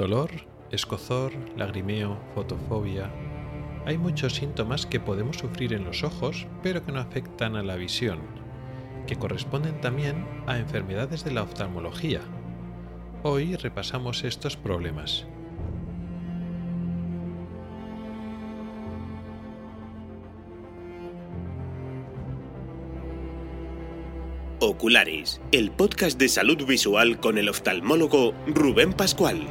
dolor, escozor, lagrimeo, fotofobia. Hay muchos síntomas que podemos sufrir en los ojos, pero que no afectan a la visión, que corresponden también a enfermedades de la oftalmología. Hoy repasamos estos problemas. Ocularis, el podcast de salud visual con el oftalmólogo Rubén Pascual.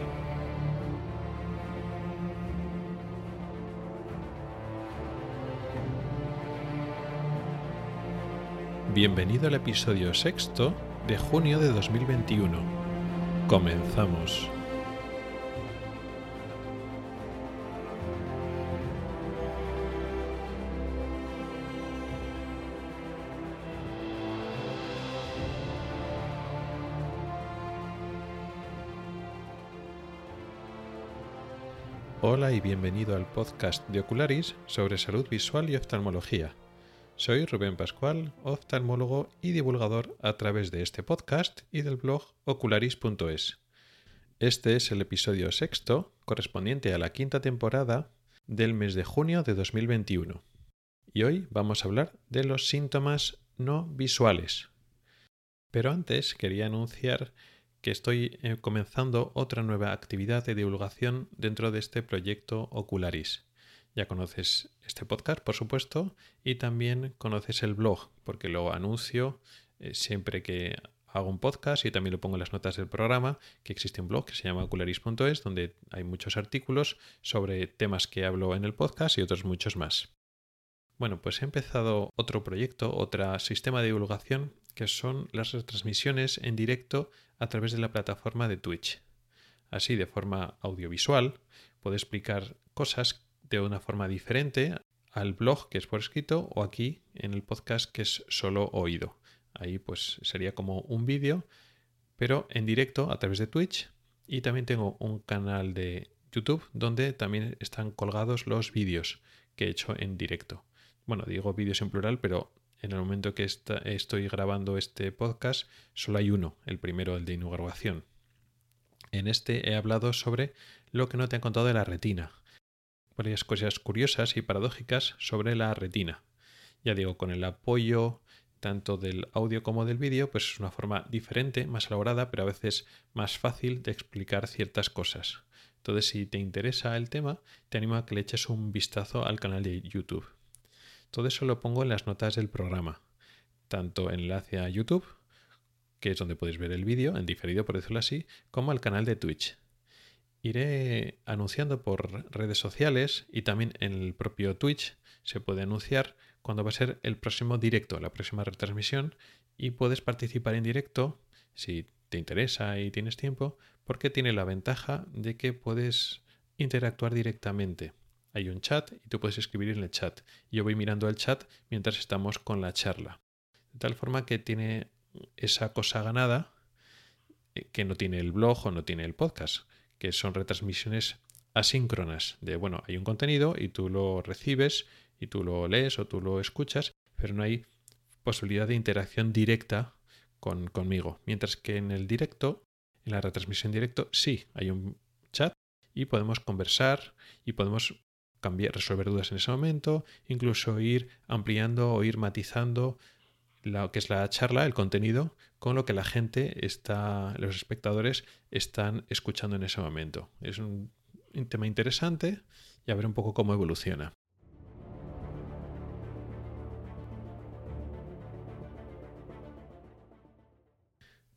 Bienvenido al episodio sexto de junio de 2021. Comenzamos. Hola y bienvenido al podcast de Ocularis sobre salud visual y oftalmología. Soy Rubén Pascual, oftalmólogo y divulgador a través de este podcast y del blog ocularis.es. Este es el episodio sexto, correspondiente a la quinta temporada del mes de junio de 2021. Y hoy vamos a hablar de los síntomas no visuales. Pero antes quería anunciar que estoy eh, comenzando otra nueva actividad de divulgación dentro de este proyecto Ocularis. Ya conoces este podcast, por supuesto, y también conoces el blog, porque lo anuncio eh, siempre que hago un podcast y también lo pongo en las notas del programa, que existe un blog que se llama ocularis.es, donde hay muchos artículos sobre temas que hablo en el podcast y otros muchos más. Bueno, pues he empezado otro proyecto, otro sistema de divulgación, que son las retransmisiones en directo a través de la plataforma de Twitch. Así, de forma audiovisual, puedo explicar cosas de una forma diferente al blog que es por escrito o aquí en el podcast que es solo oído. Ahí pues sería como un vídeo, pero en directo a través de Twitch. Y también tengo un canal de YouTube donde también están colgados los vídeos que he hecho en directo. Bueno, digo vídeos en plural, pero en el momento que estoy grabando este podcast, solo hay uno, el primero, el de inauguración. En este he hablado sobre lo que no te han contado de la retina. Varias cosas curiosas y paradójicas sobre la retina. Ya digo, con el apoyo tanto del audio como del vídeo, pues es una forma diferente, más elaborada, pero a veces más fácil de explicar ciertas cosas. Entonces, si te interesa el tema, te animo a que le eches un vistazo al canal de YouTube. Todo eso lo pongo en las notas del programa, tanto enlace a YouTube, que es donde puedes ver el vídeo, en diferido por decirlo así, como al canal de Twitch. Iré anunciando por redes sociales y también en el propio Twitch se puede anunciar cuando va a ser el próximo directo, la próxima retransmisión, y puedes participar en directo si te interesa y tienes tiempo, porque tiene la ventaja de que puedes interactuar directamente hay un chat y tú puedes escribir en el chat. Yo voy mirando el chat mientras estamos con la charla. De tal forma que tiene esa cosa ganada eh, que no tiene el blog o no tiene el podcast, que son retransmisiones asíncronas de, bueno, hay un contenido y tú lo recibes y tú lo lees o tú lo escuchas, pero no hay posibilidad de interacción directa con, conmigo. Mientras que en el directo, en la retransmisión directo, sí, hay un chat y podemos conversar y podemos cambiar, resolver dudas en ese momento, incluso ir ampliando o ir matizando lo que es la charla, el contenido, con lo que la gente está, los espectadores están escuchando en ese momento. Es un, un tema interesante y a ver un poco cómo evoluciona.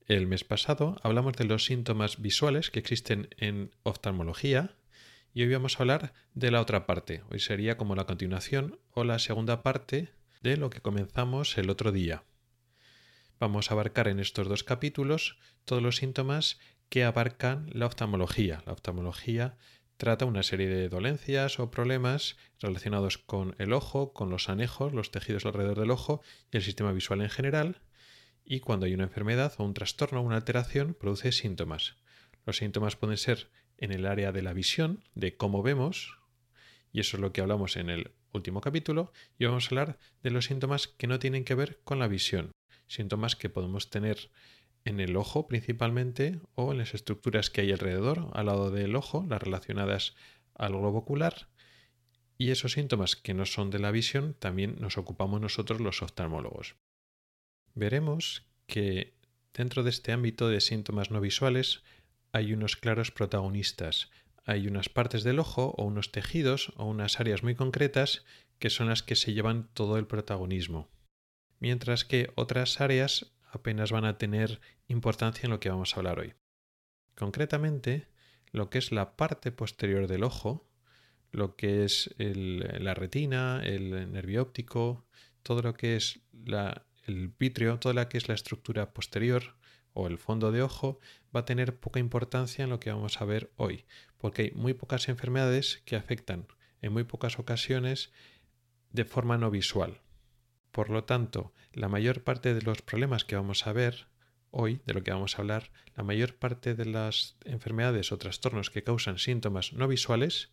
El mes pasado hablamos de los síntomas visuales que existen en oftalmología y hoy vamos a hablar de la otra parte. Hoy sería como la continuación o la segunda parte de lo que comenzamos el otro día. Vamos a abarcar en estos dos capítulos todos los síntomas que abarcan la oftalmología. La oftalmología trata una serie de dolencias o problemas relacionados con el ojo, con los anejos, los tejidos alrededor del ojo y el sistema visual en general. Y cuando hay una enfermedad o un trastorno o una alteración, produce síntomas. Los síntomas pueden ser en el área de la visión, de cómo vemos, y eso es lo que hablamos en el último capítulo, y vamos a hablar de los síntomas que no tienen que ver con la visión, síntomas que podemos tener en el ojo principalmente o en las estructuras que hay alrededor, al lado del ojo, las relacionadas al globo ocular. Y esos síntomas que no son de la visión también nos ocupamos nosotros los oftalmólogos. Veremos que dentro de este ámbito de síntomas no visuales hay unos claros protagonistas. Hay unas partes del ojo o unos tejidos o unas áreas muy concretas que son las que se llevan todo el protagonismo. Mientras que otras áreas apenas van a tener importancia en lo que vamos a hablar hoy. Concretamente, lo que es la parte posterior del ojo, lo que es la retina, el nervio óptico, todo lo que es el vitrio, toda la que es la estructura posterior o el fondo de ojo, va a tener poca importancia en lo que vamos a ver hoy, porque hay muy pocas enfermedades que afectan en muy pocas ocasiones de forma no visual. Por lo tanto, la mayor parte de los problemas que vamos a ver hoy, de lo que vamos a hablar, la mayor parte de las enfermedades o trastornos que causan síntomas no visuales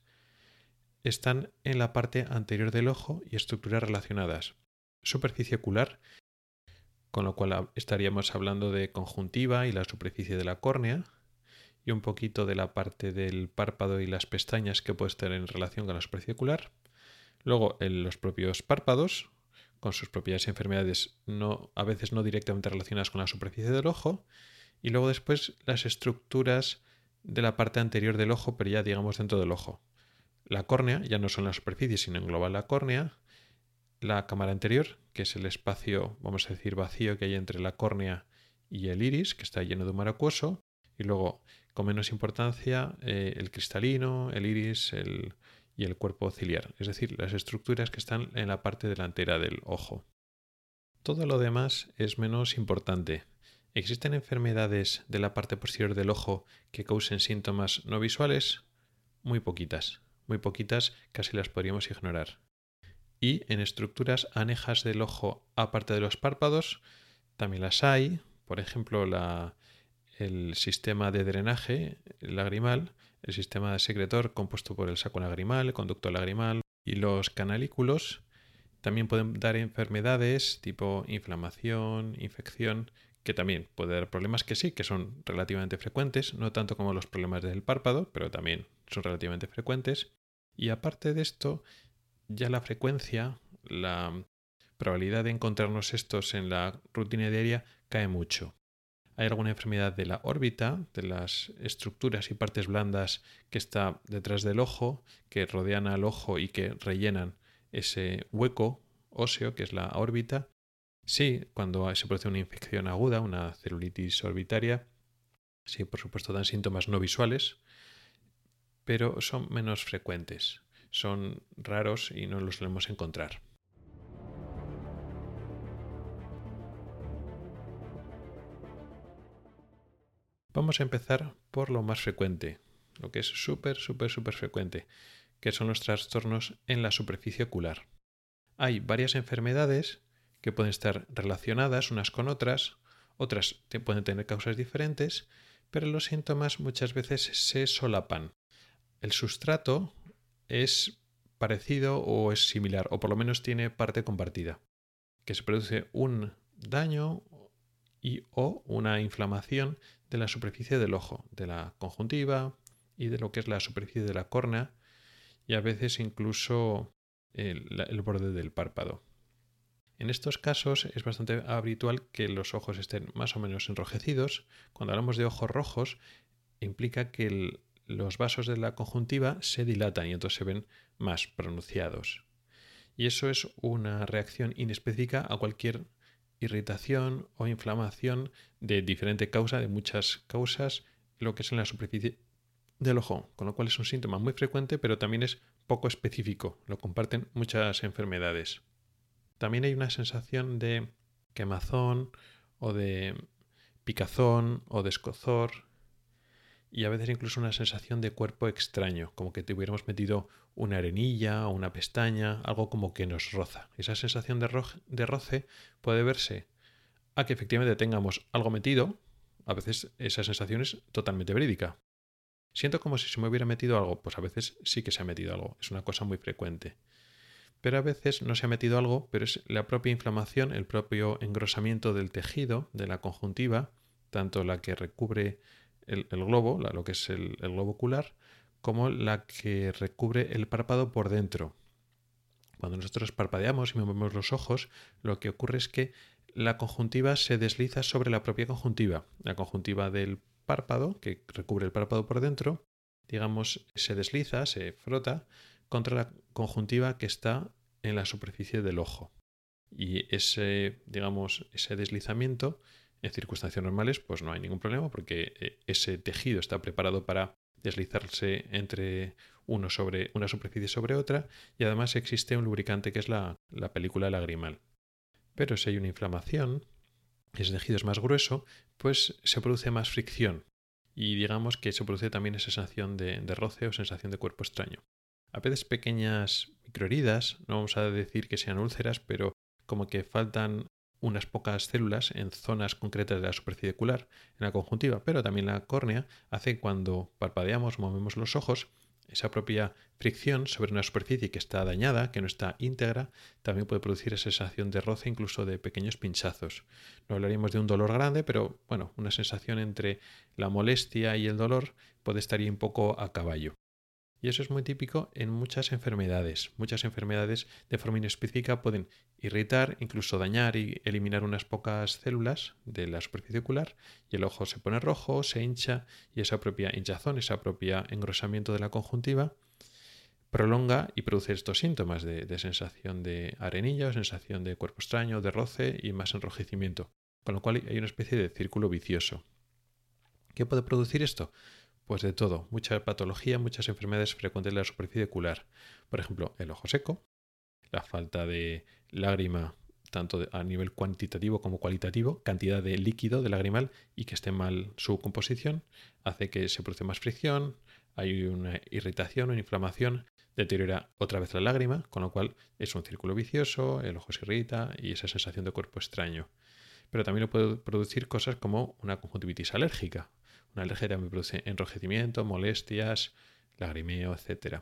están en la parte anterior del ojo y estructuras relacionadas. Superficie ocular, con lo cual estaríamos hablando de conjuntiva y la superficie de la córnea, y un poquito de la parte del párpado y las pestañas que puede estar en relación con la superficie ocular. Luego en los propios párpados, con sus propiedades y enfermedades no, a veces no directamente relacionadas con la superficie del ojo, y luego después las estructuras de la parte anterior del ojo, pero ya digamos dentro del ojo. La córnea, ya no son la superficie, sino engloba la córnea, la cámara anterior, que es el espacio, vamos a decir, vacío que hay entre la córnea y el iris, que está lleno de humor acuoso, y luego, con menos importancia, eh, el cristalino, el iris, el, y el cuerpo ciliar, es decir, las estructuras que están en la parte delantera del ojo. Todo lo demás es menos importante. ¿Existen enfermedades de la parte posterior del ojo que causen síntomas no visuales? Muy poquitas, muy poquitas, casi las podríamos ignorar. Y en estructuras anejas del ojo, aparte de los párpados, también las hay, por ejemplo, la, el sistema de drenaje lagrimal el sistema secretor compuesto por el saco lagrimal, el conducto lagrimal y los canalículos también pueden dar enfermedades tipo inflamación, infección, que también puede dar problemas que sí, que son relativamente frecuentes, no tanto como los problemas del párpado, pero también son relativamente frecuentes. Y aparte de esto, ya la frecuencia, la probabilidad de encontrarnos estos en la rutina diaria cae mucho hay alguna enfermedad de la órbita, de las estructuras y partes blandas que está detrás del ojo, que rodean al ojo y que rellenan ese hueco óseo que es la órbita. Sí, cuando se produce una infección aguda, una celulitis orbitaria, sí, por supuesto dan síntomas no visuales, pero son menos frecuentes, son raros y no los solemos encontrar. Vamos a empezar por lo más frecuente, lo que es súper, súper, súper frecuente, que son los trastornos en la superficie ocular. Hay varias enfermedades que pueden estar relacionadas unas con otras, otras pueden tener causas diferentes, pero los síntomas muchas veces se solapan. El sustrato es parecido o es similar, o por lo menos tiene parte compartida, que se produce un daño y o una inflamación de la superficie del ojo, de la conjuntiva y de lo que es la superficie de la córnea y a veces incluso el, borde del párpado. En estos casos es bastante habitual que los ojos estén más o menos enrojecidos. Cuando hablamos de ojos rojos, implica que los vasos de la conjuntiva se dilatan y entonces se ven más pronunciados. Y eso es una reacción inespecífica a cualquier irritación o inflamación de diferente causa, de muchas causas, lo que es en la superficie del ojo, con lo cual es un síntoma muy frecuente, pero también es poco específico, lo comparten muchas enfermedades. También hay una sensación de quemazón o de picazón o de escozor y a veces incluso una sensación de cuerpo extraño, como que te hubiéramos metido una arenilla o una pestaña, algo como que nos roza. Esa sensación de, roce puede verse a que efectivamente tengamos algo metido, a veces esa sensación es totalmente verídica. Siento como si se me hubiera metido algo, pues a veces sí que se ha metido algo, es una cosa muy frecuente. Pero a veces no se ha metido algo, pero es la propia inflamación, el propio engrosamiento del tejido, de la conjuntiva, tanto la que recubre el, globo, lo que es el, globo ocular, como la que recubre el párpado por dentro. Cuando nosotros parpadeamos y movemos los ojos, lo que ocurre es que la conjuntiva se desliza sobre la propia conjuntiva. La conjuntiva del párpado, que recubre el párpado por dentro, digamos, se desliza, se frota contra la conjuntiva que está en la superficie del ojo. Y ese, digamos, ese deslizamiento en circunstancias normales, pues no hay ningún problema porque eh, ese tejido está preparado para deslizarse entre uno sobre una superficie sobre otra y además existe un lubricante que es la, la película lagrimal. Pero si hay una inflamación, ese tejido es más grueso, pues se produce más fricción y digamos que se produce también esa sensación de, de roce o sensación de cuerpo extraño. A veces pequeñas microheridas, no vamos a decir que sean úlceras, pero como que faltan unas pocas células en zonas concretas de la superficie ocular, en la conjuntiva, pero también la córnea, hace cuando parpadeamos, movemos los ojos, esa propia fricción sobre una superficie que está dañada, que no está íntegra, también puede producir esa sensación de roce, incluso de pequeños pinchazos. No hablaríamos de un dolor grande, pero bueno, una sensación entre la molestia y el dolor puede estar ahí un poco a caballo. Y eso es muy típico en muchas enfermedades. Muchas enfermedades de forma inespecífica pueden irritar, incluso dañar y eliminar unas pocas células de la superficie ocular y el ojo se pone rojo, se hincha y esa propia hinchazón, ese propio engrosamiento de la conjuntiva prolonga y produce estos síntomas de, de sensación de arenilla o sensación de cuerpo extraño, de roce y más enrojecimiento. Con lo cual hay una especie de círculo vicioso. ¿Qué puede producir esto? Pues de todo, mucha patología, muchas enfermedades frecuentes de la superficie ocular. Por ejemplo, el ojo seco, la falta de lágrima tanto a nivel cuantitativo como cualitativo, cantidad de líquido de lagrimal y que esté mal su composición, hace que se produce más fricción, hay una irritación, una inflamación, deteriora otra vez la lágrima, con lo cual es un círculo vicioso, el ojo se irrita y esa sensación de cuerpo extraño. Pero también lo puede producir cosas como una conjuntivitis alérgica, alergia también produce enrojecimiento, molestias, lagrimeo, etc.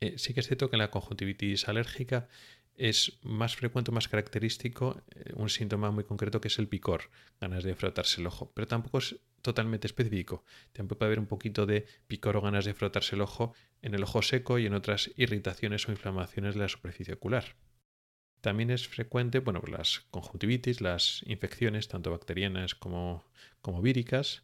Eh, sí que es cierto que en la conjuntivitis alérgica es más frecuente, más característico eh, un síntoma muy concreto que es el picor, ganas de frotarse el ojo, pero tampoco es totalmente específico. También puede haber un poquito de picor o ganas de frotarse el ojo en el ojo seco y en otras irritaciones o inflamaciones de la superficie ocular. También es frecuente, bueno, las conjuntivitis, las infecciones, tanto bacterianas como, víricas.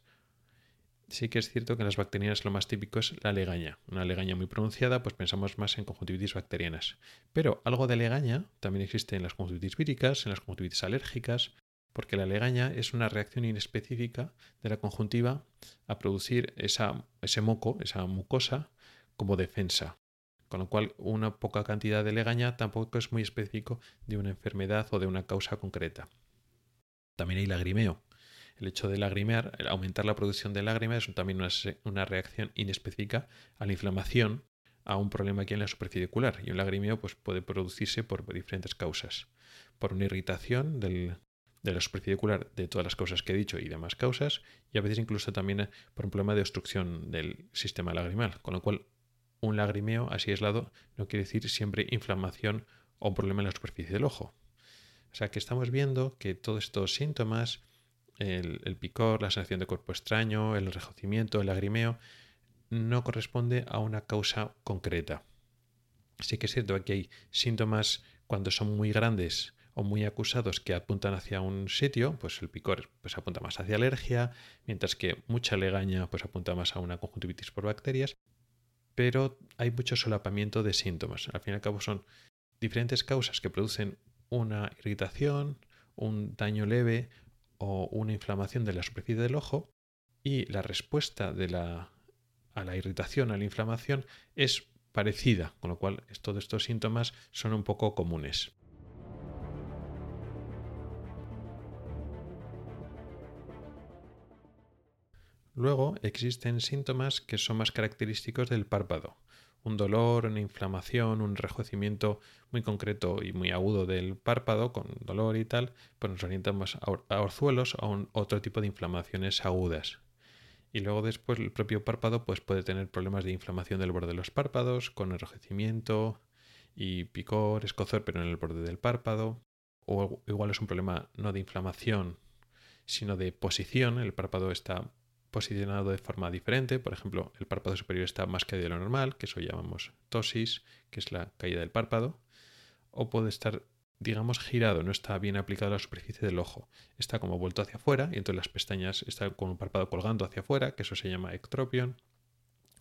Sí que es cierto que en las bacterianas lo más típico es la legaña. Una legaña muy pronunciada, pues pensamos más en conjuntivitis bacterianas. Pero algo de legaña también existe en las conjuntivitis víricas, en las conjuntivitis alérgicas, porque la legaña es una reacción inespecífica de la conjuntiva a producir ese moco, esa mucosa, como defensa. Con lo cual, una poca cantidad de legaña tampoco es muy específico de una enfermedad o de una causa concreta. También hay lagrimeo. El hecho de lagrimear, aumentar la producción de lágrimas es también una, reacción inespecífica a la inflamación, a un problema aquí en la superficie ocular. Y un lagrimeo pues, puede producirse por diferentes causas. Por una irritación de la superficie ocular de todas las causas que he dicho y demás causas, y a veces incluso también por un problema de obstrucción del sistema lagrimal, con lo cual un lagrimeo así aislado no quiere decir siempre inflamación o un problema en la superficie del ojo. O sea que estamos viendo que todos estos síntomas, el, picor, la sensación de cuerpo extraño, el enrejecimiento, el lagrimeo, no corresponde a una causa concreta. Sí que es cierto que hay síntomas cuando son muy grandes o muy acusados que apuntan hacia un sitio, pues el picor pues apunta más hacia alergia, mientras que mucha legaña pues apunta más a una conjuntivitis por bacterias, pero hay mucho solapamiento de síntomas. Al fin y al cabo son diferentes causas que producen una irritación, un daño leve o una inflamación de la superficie del ojo y la respuesta a la irritación, a la inflamación es parecida, con lo cual todos estos síntomas son un poco comunes. Luego existen síntomas que son más característicos del párpado. Un dolor, una inflamación, un enrojecimiento muy concreto y muy agudo del párpado con dolor y tal, pues nos orientamos a orzuelos o a otro tipo de inflamaciones agudas. Y luego después el propio párpado pues puede tener problemas de inflamación del borde de los párpados, con enrojecimiento y picor, escozor, pero en el borde del párpado. O igual es un problema no de inflamación, sino de posición. El párpado está posicionado de forma diferente. Por ejemplo, el párpado superior está más caído de lo normal, que eso llamamos tosis, que es la caída del párpado. O puede estar, digamos, girado, no está bien aplicado a la superficie del ojo. Está como vuelto hacia afuera y entonces las pestañas están con un párpado colgando hacia afuera, que eso se llama ectropion.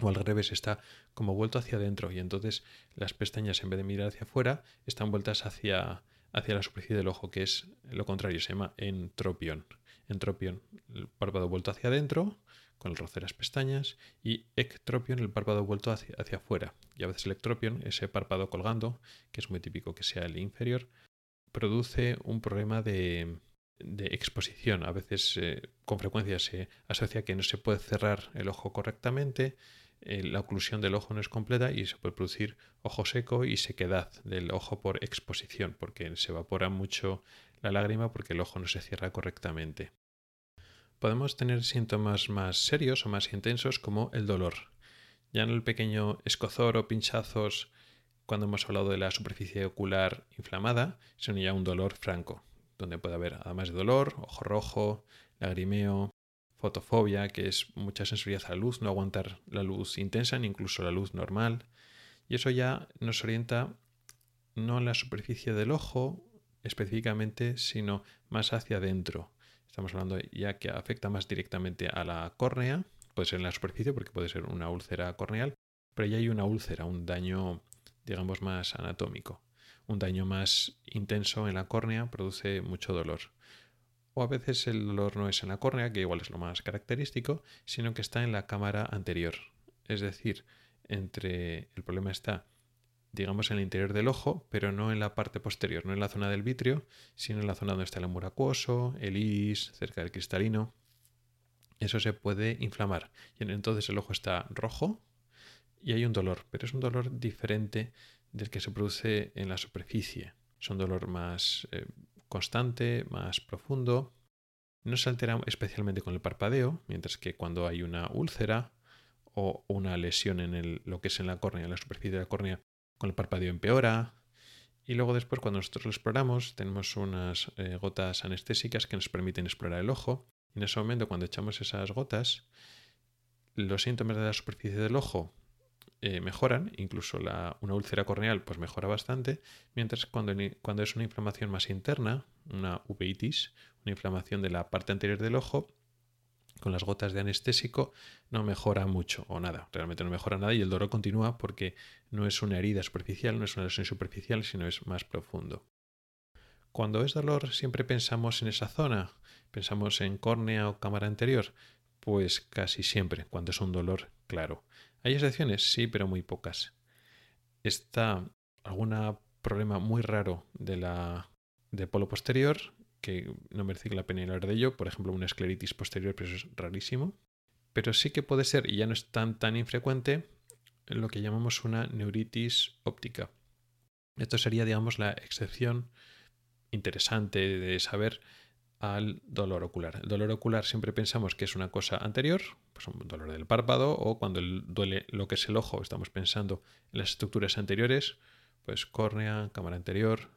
O al revés, está como vuelto hacia adentro y entonces las pestañas en vez de mirar hacia afuera están vueltas hacia, hacia la superficie del ojo, que es lo contrario, se llama entropion entropion, el párpado vuelto hacia adentro, con el roce de las pestañas, y ectropion, el párpado vuelto hacia, afuera. Y a veces el ectropion, ese párpado colgando, que es muy típico que sea el inferior, produce un problema de, exposición. A veces eh, con frecuencia se asocia que no se puede cerrar el ojo correctamente, eh, la oclusión del ojo no es completa y se puede producir ojo seco y sequedad del ojo por exposición, porque se evapora mucho la lágrima porque el ojo no se cierra correctamente. Podemos tener síntomas más serios o más intensos como el dolor. Ya en el pequeño escozor o pinchazos, cuando hemos hablado de la superficie ocular inflamada, son ya un dolor franco, donde puede haber, además de dolor, ojo rojo, lagrimeo, fotofobia, que es mucha sensibilidad a la luz, no aguantar la luz intensa ni incluso la luz normal. Y eso ya nos orienta no a la superficie del ojo específicamente, sino más hacia adentro. Estamos hablando ya que afecta más directamente a la córnea, puede ser en la superficie porque puede ser una úlcera corneal, pero ya hay una úlcera, un daño, digamos, más anatómico. Un daño más intenso en la córnea produce mucho dolor. O a veces el dolor no es en la córnea, que igual es lo más característico, sino que está en la cámara anterior. Es decir, entre el problema está digamos, en el interior del ojo, pero no en la parte posterior, no en la zona del vitrio, sino en la zona donde está el humor acuoso, el iris, cerca del cristalino. Eso se puede inflamar y entonces el ojo está rojo y hay un dolor, pero es un dolor diferente del que se produce en la superficie. Es un dolor más eh, constante, más profundo. No se altera especialmente con el parpadeo, mientras que cuando hay una úlcera o una lesión en lo que es en la córnea, en la superficie de la córnea, con el parpadeo empeora. Y luego después cuando nosotros lo exploramos tenemos unas eh, gotas anestésicas que nos permiten explorar el ojo. Y en ese momento cuando echamos esas gotas, los síntomas de la superficie del ojo eh, mejoran, incluso una úlcera corneal pues mejora bastante, mientras cuando, cuando es una inflamación más interna, una uveitis, una inflamación de la parte anterior del ojo, con las gotas de anestésico no mejora mucho o nada, realmente no mejora nada y el dolor continúa porque no es una herida superficial, no es una lesión superficial, sino es más profundo. Cuando es dolor siempre pensamos en esa zona, pensamos en córnea o cámara anterior, pues casi siempre, cuando es un dolor claro. ¿Hay excepciones? Sí, pero muy pocas. Está algún problema muy raro de la de polo posterior que no merece la pena hablar de ello, por ejemplo, una escleritis posterior, pero eso es rarísimo. Pero sí que puede ser, y ya no es tan, tan infrecuente, lo que llamamos una neuritis óptica. Esto sería, digamos, la excepción interesante de saber al dolor ocular. El dolor ocular siempre pensamos que es una cosa anterior, pues un dolor del párpado, o cuando duele lo que es el ojo, estamos pensando en las estructuras anteriores, pues córnea, cámara anterior,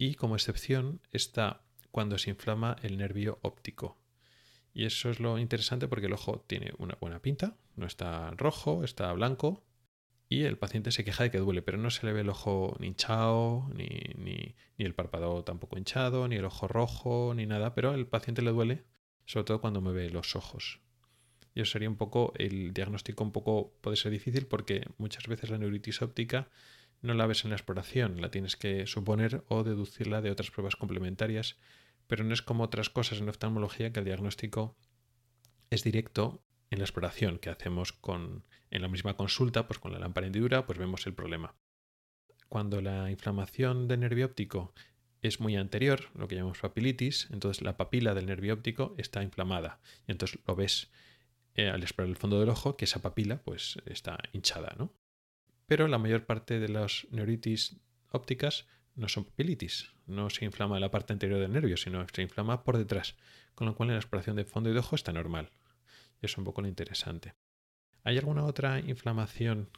y como excepción está cuando se inflama el nervio óptico. Y eso es lo interesante porque el ojo tiene una buena pinta, no está rojo, está blanco y el paciente se queja de que duele, pero no se le ve el ojo ni hinchado, ni, ni, ni el párpado tampoco hinchado, ni el ojo rojo, ni nada, pero al paciente le duele, sobre todo cuando mueve los ojos. Y eso sería un poco, el diagnóstico un poco puede ser difícil porque muchas veces la neuritis óptica no la ves en la exploración, la tienes que suponer o deducirla de otras pruebas complementarias, pero no es como otras cosas en oftalmología que el diagnóstico es directo en la exploración que hacemos con, en la misma consulta, pues con la lámpara hendidura, pues vemos el problema. Cuando la inflamación del nervio óptico es muy anterior, lo que llamamos papilitis, entonces la papila del nervio óptico está inflamada y entonces lo ves eh, al explorar el fondo del ojo que esa papila pues está hinchada, ¿no? Pero la mayor parte de las neuritis ópticas no son papilitis, no se inflama la parte anterior del nervio, sino se inflama por detrás, con lo cual la exploración de fondo y de ojo está normal. Y es un poco lo interesante. ¿Hay alguna otra inflamación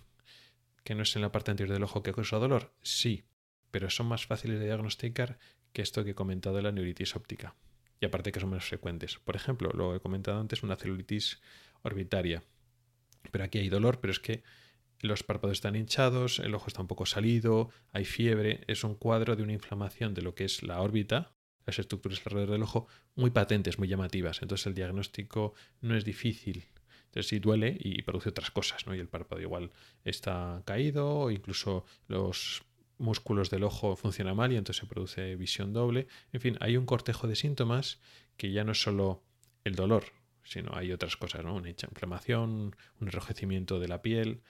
que no es en la parte anterior del ojo que causa dolor? Sí, pero son más fáciles de diagnosticar que esto que he comentado de la neuritis óptica. y aparte que son menos frecuentes. Por ejemplo, lo he comentado antes, una celulitis orbitaria. Pero aquí hay dolor, pero es que los párpados están hinchados, el ojo está un poco salido, hay fiebre, es un cuadro de una inflamación de lo que es la órbita, las estructuras alrededor del ojo, muy patentes, muy llamativas. Entonces el diagnóstico no es difícil. Entonces duele y produce otras cosas, ¿no? Y el párpado igual está caído, o incluso los músculos del ojo funcionan mal y entonces se produce visión doble. En fin, hay un cortejo de síntomas que ya no es solo el dolor, sino hay otras cosas, ¿no? Una inflamación, un enrojecimiento de la piel,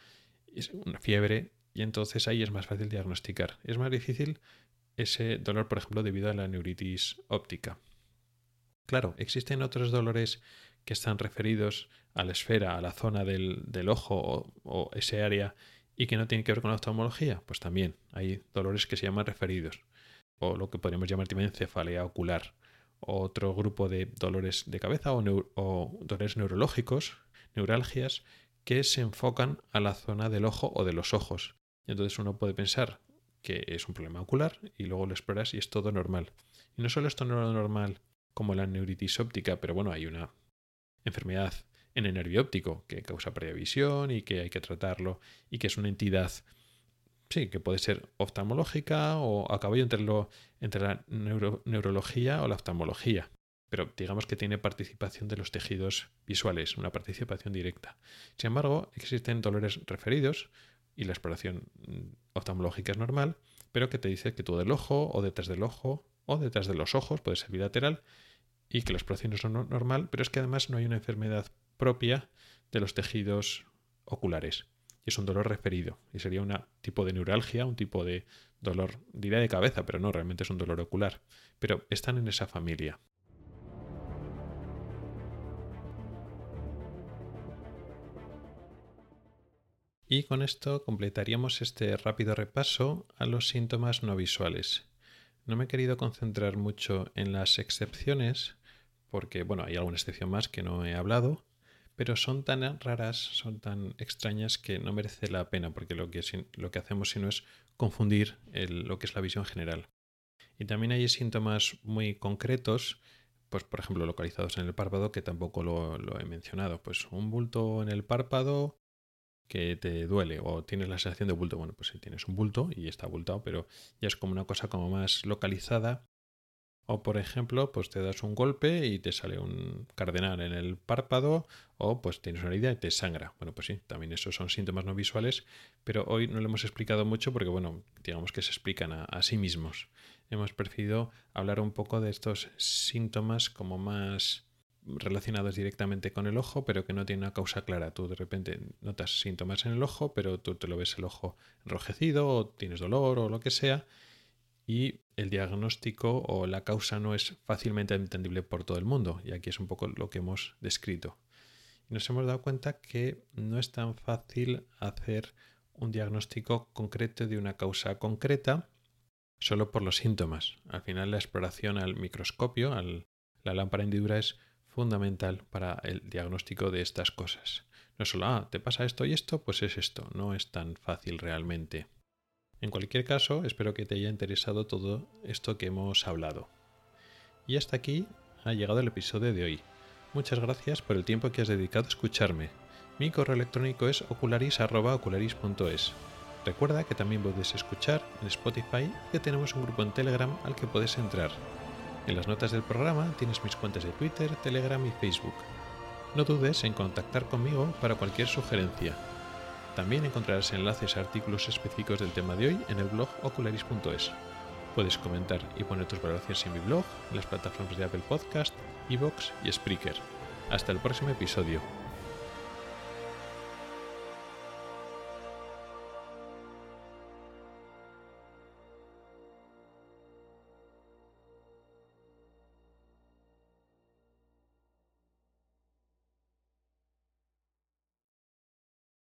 una fiebre, y entonces ahí es más fácil diagnosticar. Es más difícil ese dolor, por ejemplo, debido a la neuritis óptica. Claro, existen otros dolores que están referidos a la esfera, a la zona del, ojo o, o, ese área y que no tienen que ver con la oftalmología. Pues también hay dolores que se llaman referidos o lo que podríamos llamar también cefalea ocular otro grupo de dolores de cabeza o, dolores neurológicos, neuralgias, que se enfocan a la zona del ojo o de los ojos. entonces uno puede pensar que es un problema ocular y luego lo exploras y es todo normal. Y no solo es todo normal como la neuritis óptica, pero bueno, hay una enfermedad en el nervio óptico que causa previsión y que hay que tratarlo y que es una entidad sí, que puede ser oftalmológica o a caballo entre, lo, entre la neurología o la oftalmología. Pero digamos que tiene participación de los tejidos visuales, una participación directa. Sin embargo, existen dolores referidos y la exploración mm, oftalmológica es normal, pero que te dice que todo el ojo o detrás del ojo o detrás de los ojos puede ser bilateral y que la exploración no es normal, pero es que además no hay una enfermedad propia de los tejidos oculares y es un dolor referido. Y sería un tipo de neuralgia, un tipo de dolor, diría de cabeza, pero no, realmente es un dolor ocular. Pero están en esa familia. Y con esto completaríamos este rápido repaso a los síntomas no visuales. No me he querido concentrar mucho en las excepciones, porque bueno, hay alguna excepción más que no he hablado, pero son tan raras, son tan extrañas que no merece la pena, porque lo que, lo que hacemos es confundir lo que es la visión general. Y también hay síntomas muy concretos, pues por ejemplo localizados en el párpado, que tampoco lo, lo he mencionado. Pues un bulto en el párpado que te duele o tienes la sensación de bulto. Bueno, pues si tienes un bulto y está abultado, pero ya es como una cosa como más localizada o por ejemplo, pues te das un golpe y te sale un cardenal en el párpado o pues tienes una herida y te sangra. Bueno, pues sí, también esos son síntomas no visuales, pero hoy no lo hemos explicado mucho porque, bueno, digamos que se explican a, sí mismos. Hemos preferido hablar un poco de estos síntomas como más relacionados directamente con el ojo, pero que no tienen una causa clara. Tú de repente notas síntomas en el ojo, pero tú te lo ves el ojo enrojecido o tienes dolor o lo que sea y el diagnóstico o la causa no es fácilmente entendible por todo el mundo, y aquí es un poco lo que hemos descrito. Nos hemos dado cuenta que no es tan fácil hacer un diagnóstico concreto de una causa concreta solo por los síntomas. Al final la exploración al microscopio, a la lámpara hendidura es fundamental para el diagnóstico de estas cosas. No solo, ah, te pasa esto y esto, pues es esto. No es tan fácil realmente. En cualquier caso, espero que te haya interesado todo esto que hemos hablado. Y hasta aquí ha llegado el episodio de hoy. Muchas gracias por el tiempo que has dedicado a escucharme. Mi correo electrónico es ocularis.ocularis.es. Recuerda que también puedes escuchar en Spotify y que tenemos un grupo en Telegram al que puedes entrar. En las notas del programa tienes mis cuentas de Twitter, Telegram y Facebook. No dudes en contactar conmigo para cualquier sugerencia. También encontrarás enlaces a artículos específicos del tema de hoy en el blog ocularis.es. Puedes comentar y poner tus valoraciones en mi blog, en las plataformas de Apple Podcast, Evox y Spreaker. Hasta el próximo episodio.